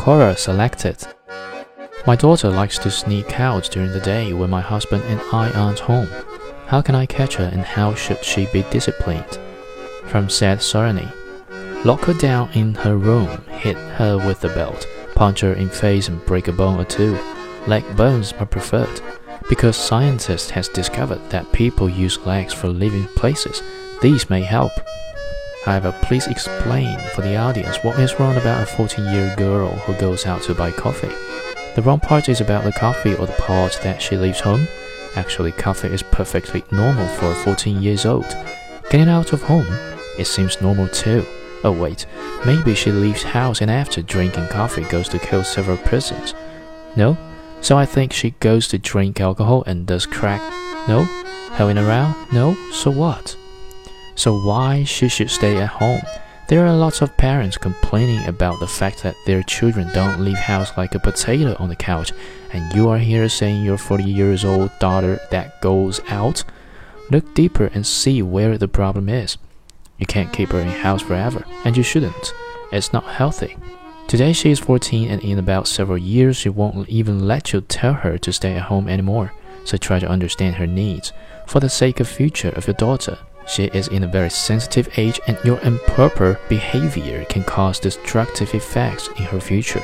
Quora selected. My daughter likes to sneak out during the day when my husband and I aren't home. How can I catch her and how should she be disciplined? From said Sarani. Lock her down in her room, hit her with a belt, punch her in face and break a bone or two. Leg bones are preferred because scientists has discovered that people use legs for living places. These may help. However, please explain for the audience what is wrong about a 14-year girl who goes out to buy coffee. The wrong part is about the coffee or the part that she leaves home. Actually, coffee is perfectly normal for a 14 years old. Getting out of home, it seems normal too. Oh wait, maybe she leaves house and after drinking coffee goes to kill several persons. No? So I think she goes to drink alcohol and does crack. No? Hanging around? No? So what? So why she should stay at home? There are lots of parents complaining about the fact that their children don't leave house like a potato on the couch, and you are here saying your 40 years old daughter that goes out? Look deeper and see where the problem is. You can't keep her in house forever, and you shouldn't. It's not healthy. Today she is 14 and in about several years she won't even let you tell her to stay at home anymore. So try to understand her needs for the sake of future of your daughter. She is in a very sensitive age and your improper behavior can cause destructive effects in her future.